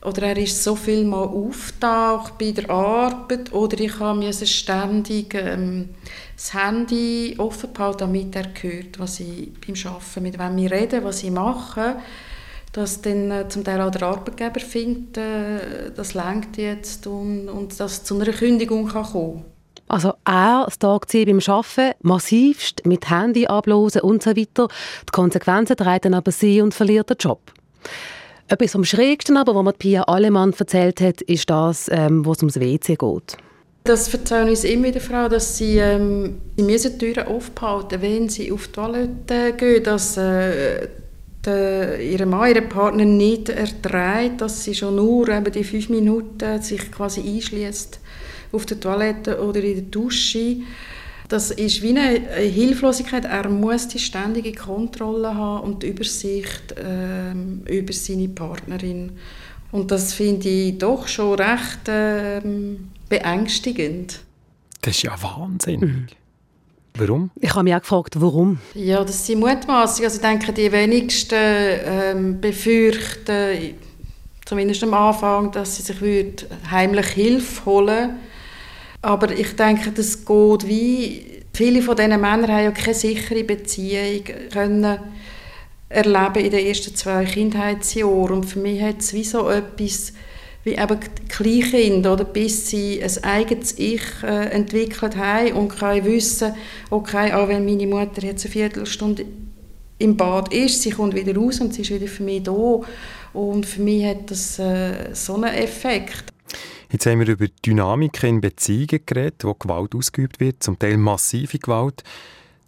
oder er ist so viel mal auftaucht bei der Arbeit oder ich habe ständig ähm, das Handy offen behalten, damit er hört, was ich beim Arbeiten, mit wem ich rede, was ich mache. Dass dann äh, zum Teil auch der Arbeitgeber findet, äh, das längt jetzt und, und dass zu einer Kündigung kann kommen also er stalkt sie beim Arbeiten massivst mit Handy ablosen und so weiter. Die Konsequenzen treten aber sie und verliert den Job. Etwas am schrägsten aber, was mir Pia Allemann erzählt hat, ist das, ähm, wo es ums WC geht. Das erzählen uns immer wieder Frauen, dass sie, ähm, sie müssen die Türen aufhalten wenn sie auf die Toilette gehen, dass äh, ihre Mann, ihr Partner nicht erträgt, dass sie schon nur eben die fünf Minuten sich quasi einschließt auf der Toilette oder in der Dusche. Das ist wie eine Hilflosigkeit. Er muss die ständige Kontrolle haben und die Übersicht ähm, über seine Partnerin. Und das finde ich doch schon recht ähm, beängstigend. Das ist ja Wahnsinn. Mhm. Warum? Ich habe mich auch gefragt, warum. Ja, das sind Mutmaßungen. Also ich denke, die wenigsten ähm, befürchten, zumindest am Anfang, dass sie sich heimlich Hilfe holen würden. Aber ich denke, das geht wie... Viele von diesen Männern haben ja keine sichere Beziehung, können erleben in den ersten zwei Kindheitsjahren. Und für mich hat es wie so etwas, wie eben Kleinkinder, oder, bis sie ein eigenes Ich äh, entwickelt haben und können wissen, okay, auch wenn meine Mutter jetzt eine Viertelstunde im Bad ist, sie kommt wieder raus und sie ist wieder für mich da. Und für mich hat das äh, so einen Effekt. Jetzt haben wir über Dynamiken in Beziehungen geredet, wo Gewalt ausgeübt wird, zum Teil massive Gewalt.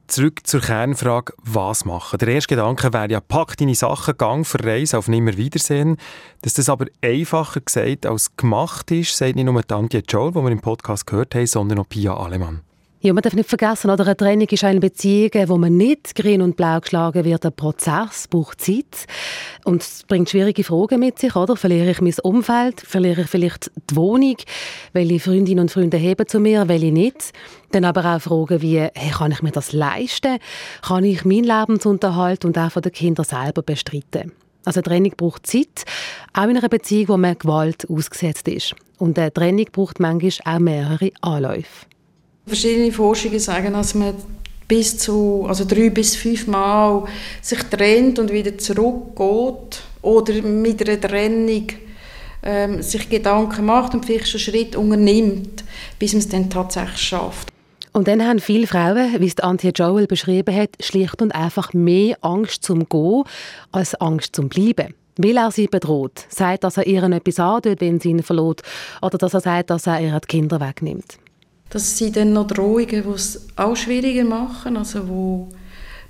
Zurück zur Kernfrage, was machen? Der erste Gedanke wäre ja, pack deine Sachen, gang verreise auf Nimmerwiedersehen. Dass das aber einfacher gesagt als gemacht ist, sagt nicht nur Antje Joel, die wir im Podcast gehört haben, sondern auch Pia Alemann. Ja, man darf nicht vergessen, oder eine Trennung ist eine Beziehung, wo man nicht grün und blau geschlagen wird. Ein Prozess braucht Zeit und es bringt schwierige Fragen mit sich, oder? Verliere ich mein Umfeld? Verliere ich vielleicht die Wohnung? Welche Freundinnen und Freunde heben zu mir? Welche nicht? Dann aber auch Fragen wie, hey, kann ich mir das leisten? Kann ich meinen Lebensunterhalt und auch von den Kindern selber bestreiten? Also eine Trennung braucht Zeit, auch in einer Beziehung, wo man Gewalt ausgesetzt ist. Und eine Trennung braucht manchmal auch mehrere Anläufe. Verschiedene Forschungen sagen, dass man bis zu also drei bis fünf Mal sich trennt und wieder zurückgeht oder mit einer Trennung ähm, sich Gedanken macht und vielleicht schon Schritt unternimmt, bis man es dann tatsächlich schafft. Und dann haben viele Frauen, wie es Antje Joel beschrieben hat, schlicht und einfach mehr Angst zum Gehen als Angst zum Bleiben. Weil er sie bedroht, sagt, dass er ihr etwas antut, wenn sie ihn verlässt, oder dass er sagt, dass er ihr die Kinder wegnimmt. Das sind dann noch Drohungen, die es auch schwieriger machen, also wo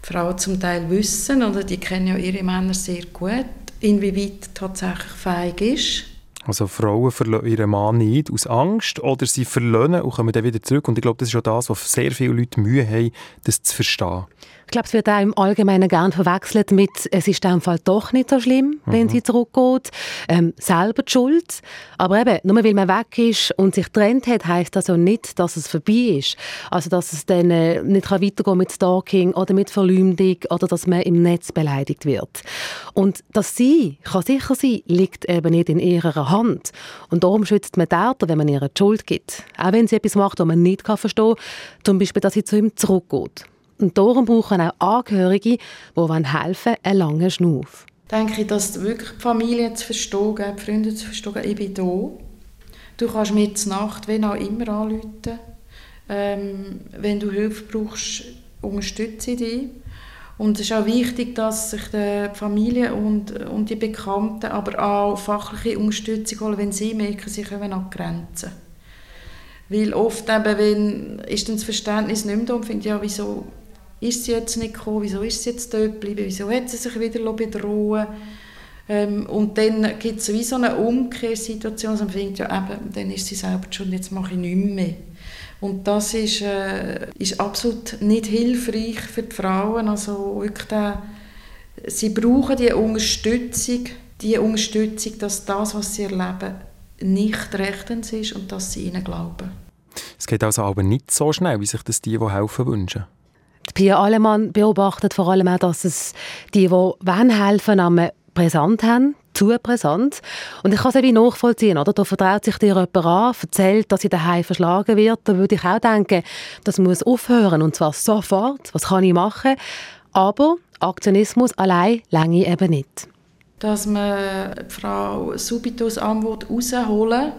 Frauen zum Teil wissen, oder die kennen ja ihre Männer sehr gut, inwieweit tatsächlich fähig ist. Also Frauen verlassen ihren Mann nicht aus Angst oder sie verlassen und kommen dann wieder zurück. Und ich glaube, das ist auch das, was sehr viele Leute Mühe haben, das zu verstehen. Ich glaube, es wird auch im Allgemeinen gerne verwechselt mit, es ist in dem Fall doch nicht so schlimm, mhm. wenn sie zurückgeht. Ähm, selber die Schuld. Aber eben, nur weil man weg ist und sich getrennt hat, heisst das ja nicht, dass es vorbei ist. Also, dass es dann äh, nicht kann weitergehen mit Stalking oder mit Verleumdung oder dass man im Netz beleidigt wird. Und dass sie, kann sicher sein, liegt eben nicht in ihrer Hand. Und darum schützt man Täter, wenn man ihr die Schuld gibt. Auch wenn sie etwas macht, was man nicht verstehen kann. Zum Beispiel, dass sie zu ihm zurückgeht. Und darum brauchen auch Angehörige, die helfen einen langen. Denke ich, dass wirklich die Familie zu verstehen, die Freunde zu verstehen, ich bin da. Du kannst mir zur Nacht, wenn auch immer, anrufen. Ähm, wenn du Hilfe brauchst, unterstütze ich dich. Und es ist auch wichtig, dass sich die Familie und, und die Bekannten aber auch fachliche Unterstützung holen, wenn sie merken, sie kommen an Grenzen. Weil oft eben, wenn, ist dann das Verständnis nicht mehr da und findet, ja, wieso ist sie jetzt nicht gekommen, wieso ist sie jetzt dort geblieben, wieso hat sie sich wieder bedrohen ähm, und dann gibt es wie so eine Umkehrsituation, dass man denkt, ja eben, dann ist sie selber schon, jetzt mache ich nichts mehr. Und das ist, äh, ist absolut nicht hilfreich für die Frauen, also wirklich der, sie brauchen die Unterstützung, die Unterstützung, dass das, was sie erleben, nicht rechtens ist und dass sie ihnen glauben. Es geht also aber nicht so schnell, wie sich das die, die helfen, wünschen. Pia Alemann beobachtet vor allem auch, dass es die, die wollen helfen wollen, präsent haben, zu präsent. Und ich kann es wie nachvollziehen, oder? Da vertraut sich dir jemand an, erzählt, dass sie daheim verschlagen wird. Da würde ich auch denken, das muss aufhören, und zwar sofort. Was kann ich machen? Aber Aktionismus allein länge eben nicht. Dass man Frau Subitus Antwort rausholen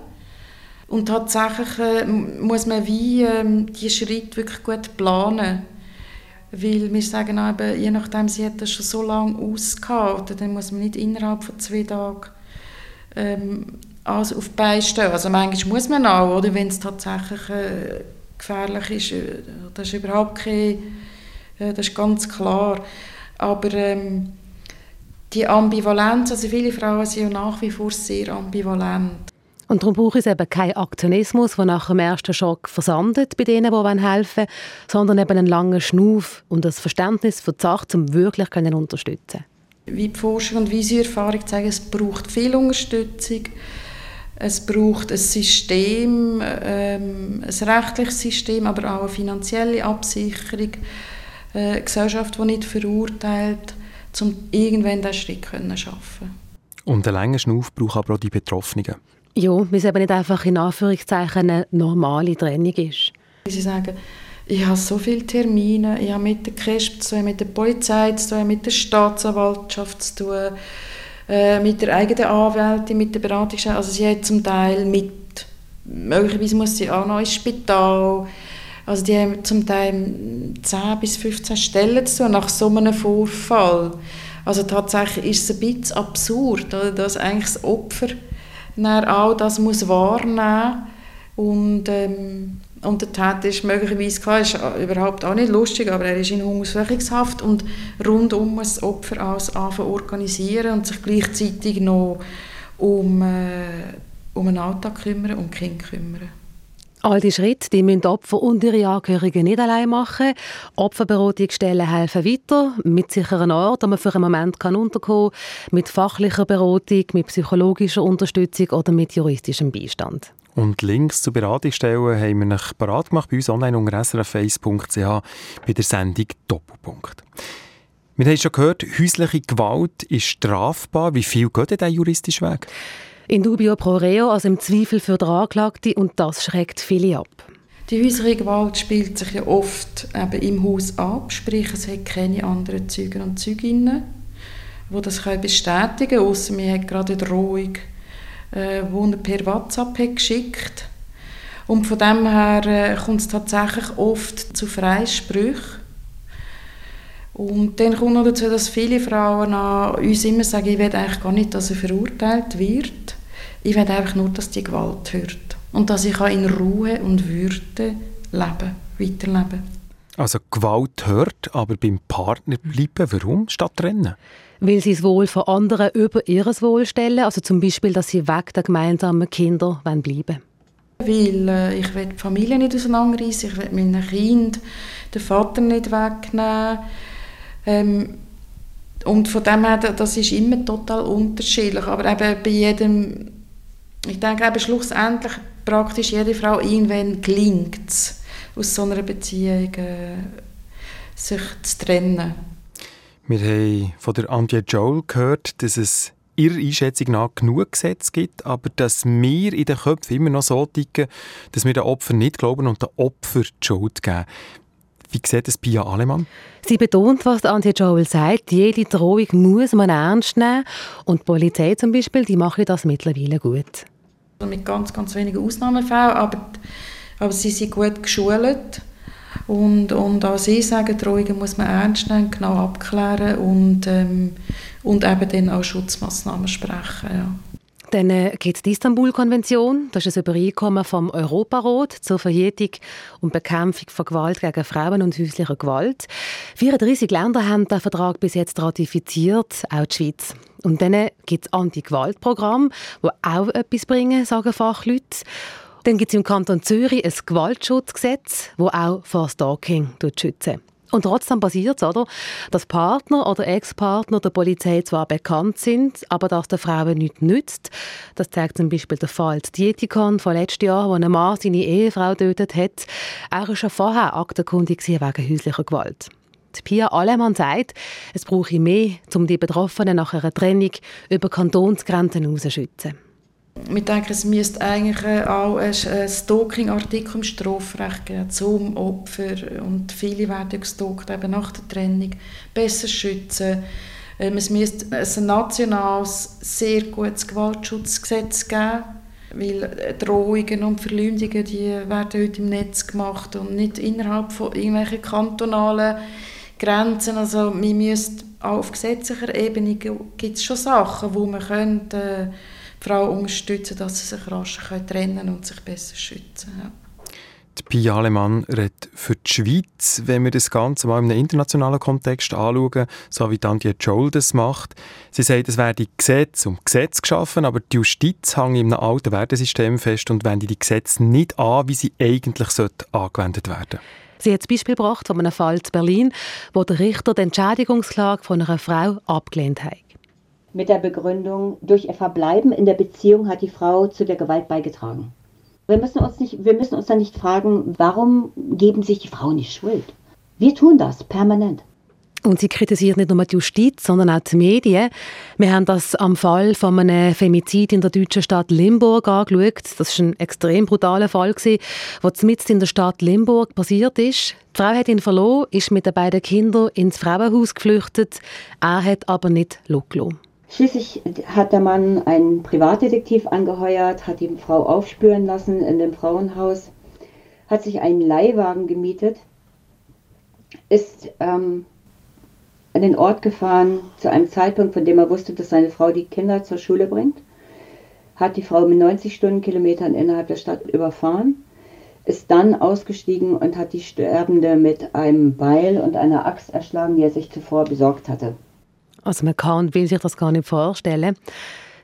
und tatsächlich äh, muss man wie äh, die Schritte wirklich gut planen weil wir sagen eben, je nachdem, sie hat das schon so lange ausgehalten, dann muss man nicht innerhalb von zwei Tagen ähm, also auf die. Also manchmal muss man auch, oder, wenn es tatsächlich äh, gefährlich ist. Äh, das ist überhaupt kein, äh, das ist ganz klar. Aber ähm, die Ambivalenz, also viele Frauen sind ja nach wie vor sehr ambivalent. Und darum braucht es eben keinen Aktionismus, der nach dem ersten Schock versandet bei denen, die helfen wollen, sondern eben einen langen Schnuff und das Verständnis für die Sache, um wirklich zu unterstützen Wie die Forschung und Visionerfahrung zeigen, es braucht viel Unterstützung. Es braucht ein System, ähm, ein rechtliches System, aber auch eine finanzielle Absicherung, äh, eine Gesellschaft, die nicht verurteilt, um irgendwann diesen Schritt zu schaffen. Und einen langen Schnuff brauchen aber auch die Betroffenen. Ja, weil es eben nicht einfach in Anführungszeichen eine normale Trennung ist. Sie sagen, Ich habe so viele Termine. Ich habe mit der KESP zu tun, mit der Polizei zu tun, mit der Staatsanwaltschaft zu tun, äh, mit der eigenen Anwältin, mit der Beratungsstelle. Also sie hat zum Teil mit, möglicherweise muss sie auch noch ins Spital. Also die haben zum Teil 10 bis 15 Stellen zu tun, nach so einem Vorfall. Also tatsächlich ist es ein bisschen absurd, dass eigentlich das Opfer auch das muss wahrnehmen. Und ähm, und der Täter ist möglicherweise, klar, ist überhaupt auch nicht lustig, aber er ist in Hungersuchungshaft und rundum muss das Opfer alles organisieren und sich gleichzeitig noch um, äh, um den Alltag kümmern, um Kinder kümmern. All diese Schritte die müssen Opfer und ihre Angehörigen nicht allein machen. Opferberatungsstellen helfen weiter, mit sicheren Ort, wo man für einen Moment kann unterkommen kann, mit fachlicher Beratung, mit psychologischer Unterstützung oder mit juristischem Beistand. Und Links zu Beratungsstellen haben wir noch parat gemacht bei uns online unter srf1.ch bei der Sendung Doppelpunkt. Wir haben schon gehört, häusliche Gewalt ist strafbar. Wie viel geht denn der juristische Weg? In dubio pro reo, also im Zweifel für den Anklagten, und das schreckt viele ab. Die häusliche Gewalt spielt sich ja oft eben im Haus ab, sprich es hat keine anderen Zeugen und Zeuginnen, die das bestätigen können, außer man hat gerade eine Drohung äh, die er per WhatsApp hat geschickt Und von dem her äh, kommt es tatsächlich oft zu Freisprüchen. Und dann kommt noch dazu, dass viele Frauen an uns immer sagen, ich will eigentlich gar nicht, dass er verurteilt wird. Ich will einfach nur, dass die Gewalt hört. Und dass ich in Ruhe und Würde leben, weiterleben Also Gewalt hört, aber beim Partner bleiben. Warum? Statt trennen? Weil sie das Wohl von anderen über ihr Wohl stellen, also zum Beispiel, dass sie weg der gemeinsamen Kinder bleiben Weil äh, ich will die Familie nicht auseinanderreißen, ich will meinen Kind den Vater nicht wegnehmen. Ähm, und von dem her, das ist immer total unterschiedlich. Aber eben bei jedem, ich denke eben schlussendlich praktisch jede Frau, irgendwann gelingt es, aus so einer Beziehung äh, sich zu trennen. Wir haben von der Antje Joel gehört, dass es ihrer Einschätzung nach genug Gesetze gibt, aber dass wir in den Köpfen immer noch so ticken, dass wir den Opfern nicht glauben und den Opfern die Schuld geben. Wie sieht es Pia Alemann? Sie betont, was Antje Joel sagt, jede Drohung muss man ernst nehmen und die Polizei zum Beispiel, die macht das mittlerweile gut. Mit ganz, ganz wenigen Ausnahmefällen, aber, aber sie sind gut geschult und, und auch sie sagen, Drohungen muss man ernst nehmen, genau abklären und, ähm, und eben dann auch Schutzmaßnahmen sprechen. Ja. Dann äh, gibt es die Istanbul-Konvention. Das ist ein Übereinkommen vom Europarat zur Verhütung und Bekämpfung von Gewalt gegen Frauen und häuslicher Gewalt. 34 Länder haben den Vertrag bis jetzt ratifiziert, auch die Schweiz. Und dann gibt es Anti-Gewalt-Programme, die auch etwas bringen, sagen Fachleute. Dann gibt es im Kanton Zürich ein Gewaltschutzgesetz, das auch vor Stalking schützt. Und trotzdem passiert es, oder, dass Partner oder Ex-Partner der Polizei zwar bekannt sind, aber dass der Frauen nichts nützt. Das zeigt zum Beispiel der Fall Dietikon von letztem Jahr, wo ein Mann seine Ehefrau tötet hat. War schon vorher aktenkundig wegen häuslicher Gewalt. Pia Allemann sagt, es brauche mehr, um die Betroffenen nach einer Trennung über Kantonsgrenzen hinauszuschützen. Wir denken, es müsste eigentlich äh, auch ein Stalking-Artikel im Strafrecht geben zum Opfer. Und viele werden gestalkt, eben nach der Trennung. Besser schützen. Ähm, es müsste ein nationales, sehr gutes Gewaltschutzgesetz geben. Weil äh, Drohungen und Verleumdungen die werden heute im Netz gemacht und nicht innerhalb von irgendwelchen kantonalen Grenzen. Also wir müssten auch auf gesetzlicher Ebene gibt es schon Sachen, wo man könnte, äh, die Frau unterstützen, dass sie sich rascher trennen und sich besser schützen ja. Die Pia Alemann redet für die Schweiz, wenn wir das Ganze mal in einem internationalen Kontext anschauen, so wie Antje Joel das macht. Sie sagt, es werde Gesetz um Gesetz geschaffen, aber die Justiz hängt in einem alten Wertesystem fest und wende die Gesetze nicht an, wie sie eigentlich angewendet werden Sie hat das Beispiel gebracht von einem Fall in Berlin, wo der Richter die Entschädigungsklage von einer Frau abgelehnt hat mit der Begründung, durch ihr Verbleiben in der Beziehung hat die Frau zu der Gewalt beigetragen. Wir müssen uns, nicht, wir müssen uns dann nicht fragen, warum geben sich die Frauen nicht Schuld? Wir tun das permanent. Und sie kritisiert nicht nur die Justiz, sondern auch die Medien. Wir haben das am Fall von einem Femizid in der deutschen Stadt Limburg angeschaut. Das war ein extrem brutaler Fall, der mitten in der Stadt Limburg passiert ist. Die Frau hat ihn verloren, ist mit den beiden Kindern ins Frauenhaus geflüchtet. Er hat aber nicht losgelassen. Schließlich hat der Mann einen Privatdetektiv angeheuert, hat die Frau aufspüren lassen in dem Frauenhaus, hat sich einen Leihwagen gemietet, ist ähm, an den Ort gefahren zu einem Zeitpunkt, von dem er wusste, dass seine Frau die Kinder zur Schule bringt, hat die Frau mit 90 Stundenkilometern innerhalb der Stadt überfahren, ist dann ausgestiegen und hat die Sterbende mit einem Beil und einer Axt erschlagen, die er sich zuvor besorgt hatte. Also man kann und will sich das gar nicht vorstellen.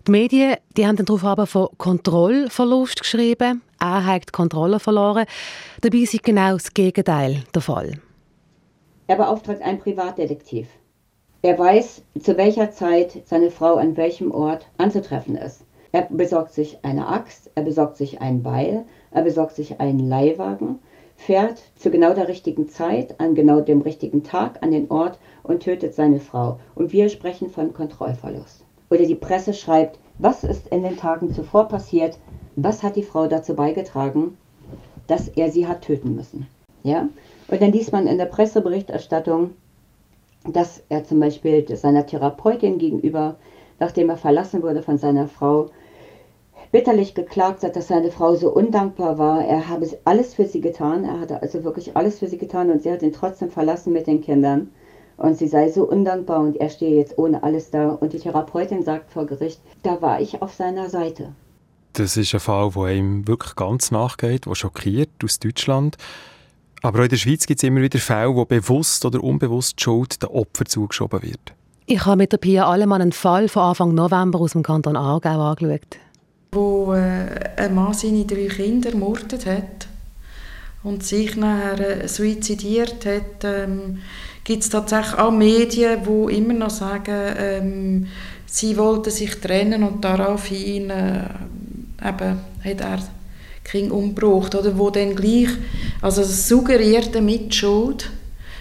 Die Medien die haben darauf aber von Kontrollverlust geschrieben. Er hat die Kontrolle verloren. Dabei ist genau das Gegenteil der Fall. Er beauftragt einen Privatdetektiv. Er weiß, zu welcher Zeit seine Frau an welchem Ort anzutreffen ist. Er besorgt sich eine Axt, er besorgt sich ein Beil, er besorgt sich einen Leihwagen, fährt zu genau der richtigen Zeit, an genau dem richtigen Tag an den Ort und tötet seine Frau. Und wir sprechen von Kontrollverlust. Oder die Presse schreibt, was ist in den Tagen zuvor passiert, was hat die Frau dazu beigetragen, dass er sie hat töten müssen. Ja? Und dann liest man in der Presseberichterstattung, dass er zum Beispiel seiner Therapeutin gegenüber, nachdem er verlassen wurde von seiner Frau, bitterlich geklagt hat, dass seine Frau so undankbar war. Er habe alles für sie getan. Er hatte also wirklich alles für sie getan und sie hat ihn trotzdem verlassen mit den Kindern. Und sie sei so undankbar und er stehe jetzt ohne alles da. Und die Therapeutin sagt vor Gericht, da war ich auf seiner Seite. Das ist ein Fall, der ihm wirklich ganz nachgeht, der schockiert aus Deutschland. Aber auch in der Schweiz gibt es immer wieder Fälle, wo bewusst oder unbewusst die Schuld den Opfern zugeschoben wird. Ich habe mit der Pia Allemann einen Fall von Anfang November aus dem Kanton Aargau angeschaut. Wo äh, ein Mann seine drei Kinder ermordet hat und sich nachher äh, suizidiert hat, ähm, gibt es tatsächlich auch Medien, die immer noch sagen, ähm, sie wollten sich trennen und daraufhin äh, eben, hat er Kind umgebracht, oder wo dann gleich, also das suggerierte Mitschuld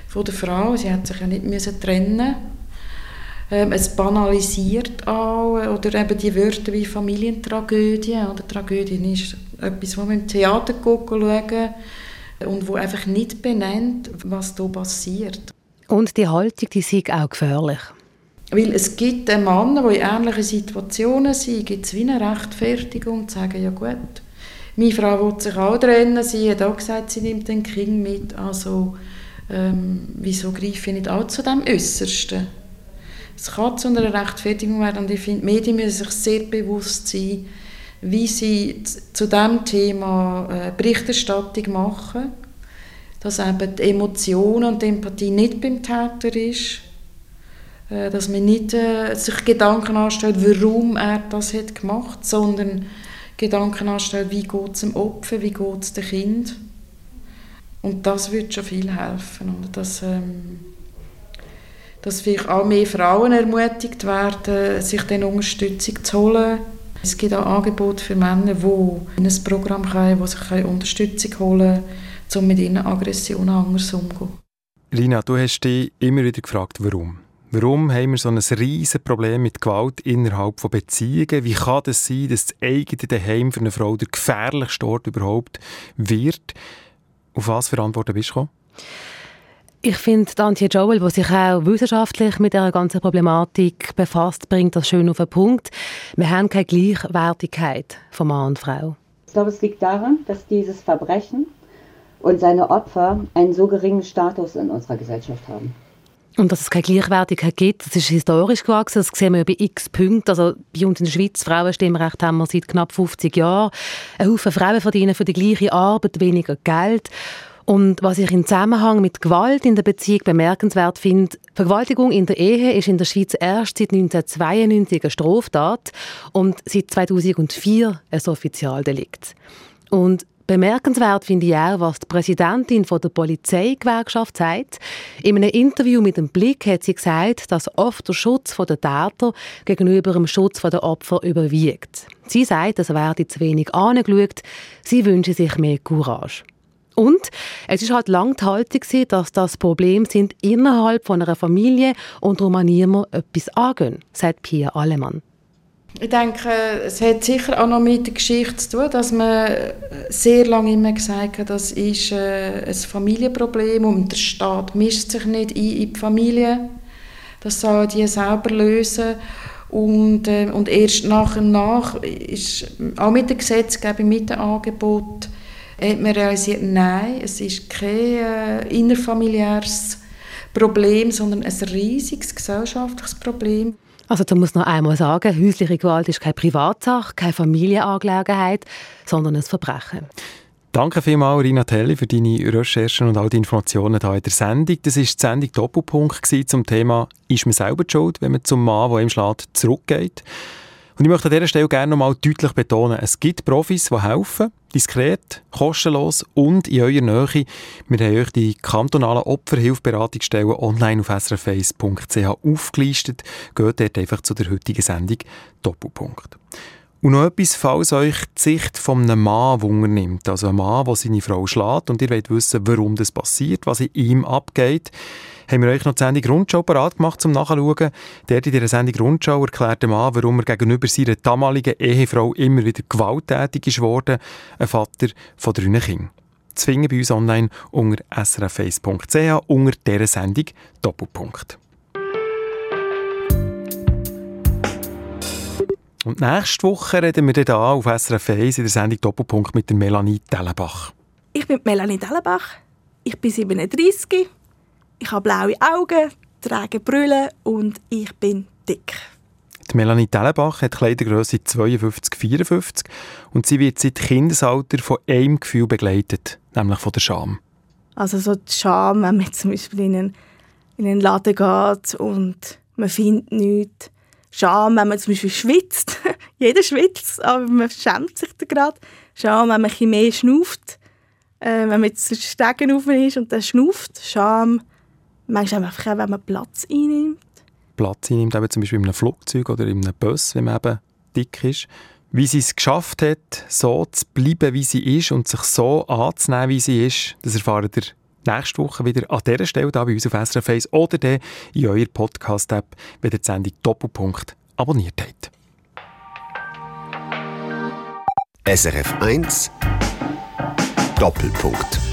von der Frau, sie hat sich ja nicht müssen trennen ähm, es banalisiert auch, oder eben die Wörter wie Familientragödie, oder Tragödie ist etwas, wo man im Theater schauen und wo einfach nicht benennt, was da passiert. Und die Haltung, die ist auch gefährlich. Weil es gibt Männer, die in ähnlichen Situationen sind, gibt es wie eine Rechtfertigung, zu sagen, ja gut, meine Frau will sich auch trennen. Sie hat auch gesagt, sie nimmt den Kind mit. Also, ähm, wieso greife ich nicht auch zu dem Äußersten? Es kann zu einer Rechtfertigung werden und ich finde, die Medien müssen sich sehr bewusst sein, wie sie zu diesem Thema äh, Berichterstattung machen, dass eben die Emotion und die Empathie nicht beim Täter ist, äh, dass man nicht äh, sich Gedanken anstellt, warum er das hat gemacht, sondern Gedanken anstellen, wie geht es dem Opfer, wie geht es dem Kind. Und das würde schon viel helfen. Oder? Dass, ähm, dass vielleicht auch mehr Frauen ermutigt werden, sich dann Unterstützung zu holen. Es gibt auch Angebote für Männer, die in ein Programm kommen, wo sich Unterstützung holen können, um mit ihren Aggressionen anders umzugehen. Lina, du hast dich immer wieder gefragt, warum. Warum haben wir so ein riesiges Problem mit Gewalt innerhalb von Beziehungen? Wie kann das sein, dass das eigene Daheim für eine Frau der gefährlichste Ort überhaupt wird? Auf was für Antworten bist du gekommen? Ich finde, Antje Joel, die sich auch wissenschaftlich mit der ganzen Problematik befasst, bringt das schön auf den Punkt. Wir haben keine Gleichwertigkeit von Mann und Frau. Ich glaube, es liegt daran, dass dieses Verbrechen und seine Opfer einen so geringen Status in unserer Gesellschaft haben. Und dass es keine Gleichwertigkeit gibt, das ist historisch gewachsen. Das sehen wir bei x Punkten. Also bei uns in der Schweiz, Frauenstimmrecht haben wir seit knapp 50 Jahren. Ein Haufen Frauen verdienen für die gleiche Arbeit weniger Geld. Und was ich im Zusammenhang mit Gewalt in der Beziehung bemerkenswert finde, Vergewaltigung in der Ehe ist in der Schweiz erst seit 1992 eine Straftat und seit 2004 ein Offizialdelikt. Und Bemerkenswert finde ich auch, was die Präsidentin von der Polizeigewerkschaft sagt. In einem Interview mit dem Blick hat sie gesagt, dass oft der Schutz der Täter gegenüber dem Schutz der Opfer überwiegt. Sie sagt, es werde zu wenig angeschaut. Sie wünsche sich mehr Courage. Und es ist halt lang die Haltung, dass das Problem sind innerhalb von einer Familie und darum an niemand etwas angehen, sagt Pia Allemann. Ich denke, es hat sicher auch noch mit der Geschichte zu tun, dass man sehr lange immer gesagt hat, das ist äh, ein Familienproblem und der Staat mischt sich nicht in die Familie. Das sollen die selber lösen. Und, äh, und erst nach und nach ist auch mit der Gesetzgebung, mit dem Angebot, hat man realisiert, nein, es ist kein äh, innerfamiliäres Problem, sondern ein riesiges gesellschaftliches Problem. Also da muss noch einmal sagen, häusliche Gewalt ist keine Privatsache, keine Familienangelegenheit, sondern ein Verbrechen. Danke vielmals, Rina Telli, für deine Recherchen und all die Informationen hier in der Sendung. Das war die Sendung Doppelpunkt zum Thema «Ist man selber schuld, wenn man zum Mann, der im schlägt, zurückgeht?» Und ich möchte an dieser Stelle gerne noch mal deutlich betonen, es gibt Profis, die helfen, diskret, kostenlos und in eurer Nähe. Wir haben euch die kantonalen Opferhilfberatungsstellen online auf srface.ch aufgelistet. Geht dort einfach zu der heutigen Sendung Doppelpunkt. Und noch etwas, falls euch die Sicht von einem Mann wundernimmt, also ein Mann, der seine Frau schlägt und ihr wollt wissen, warum das passiert, was in ihm abgeht, haben wir euch noch die Sendung Rundschau parat gemacht, zum Nachschauen. Der in dieser Sendung Rundschau erklärt dem Mann, warum er gegenüber seiner damaligen Ehefrau immer wieder gewalttätig ist worden, ein Vater von drei Kindern. Zu finden bei uns online unter srface.ch unter dieser Sendung Doppelpunkt. Und nächste Woche reden wir hier auf SRF 1 in der Sendung Doppelpunkt mit Melanie Dellenbach. Ich bin Melanie Dellenbach, ich bin 37 ich habe blaue Augen, trage Brille und ich bin dick. Die Melanie Tellenbach hat Kleidergröße 52-54 und sie wird seit Kindesalter von einem Gefühl begleitet, nämlich von der Scham. Also so die Scham, wenn man zum Beispiel in einen, in einen Laden geht und man findet nichts. Scham, wenn man zum Beispiel schwitzt. Jeder schwitzt, aber man schämt sich da gerade. Scham, wenn man ein mehr schnauft. Äh, wenn man jetzt Stegen auf ist und dann schnauft. Scham, Manchmal einfach auch, wenn man Platz einnimmt. Platz einnimmt, eben zum Beispiel in einem Flugzeug oder in einem Bus, wenn man eben dick ist. Wie sie es geschafft hat, so zu bleiben, wie sie ist und sich so anzunehmen, wie sie ist, das erfahrt ihr nächste Woche wieder an dieser Stelle hier bei uns auf SRF 1 oder dann in eurer Podcast-App, wenn ihr die Sendung Doppelpunkt abonniert habt. SRF 1 Doppelpunkt